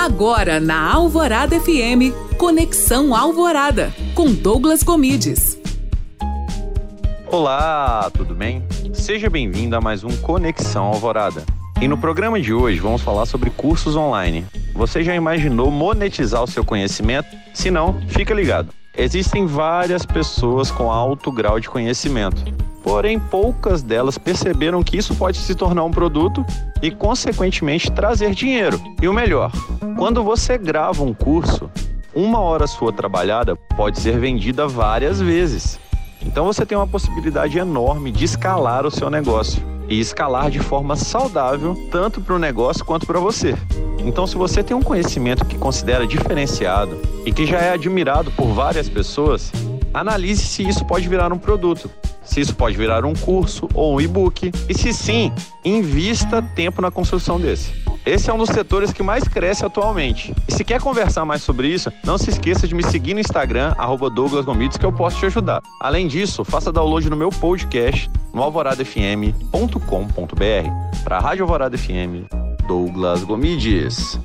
Agora na Alvorada FM, Conexão Alvorada, com Douglas Comides. Olá, tudo bem? Seja bem-vindo a mais um Conexão Alvorada. E no programa de hoje vamos falar sobre cursos online. Você já imaginou monetizar o seu conhecimento? Se não, fica ligado. Existem várias pessoas com alto grau de conhecimento, porém poucas delas perceberam que isso pode se tornar um produto e, consequentemente, trazer dinheiro. E o melhor, quando você grava um curso, uma hora sua trabalhada pode ser vendida várias vezes. Então você tem uma possibilidade enorme de escalar o seu negócio e escalar de forma saudável tanto para o negócio quanto para você. Então, se você tem um conhecimento que considera diferenciado e que já é admirado por várias pessoas, analise se isso pode virar um produto, se isso pode virar um curso ou um e-book e se sim, invista tempo na construção desse. Esse é um dos setores que mais cresce atualmente. E se quer conversar mais sobre isso, não se esqueça de me seguir no Instagram, Douglas Gomides, que eu posso te ajudar. Além disso, faça download no meu podcast no alvoradafm.com.br. Para a Rádio Alvorada FM, Douglas Gomides.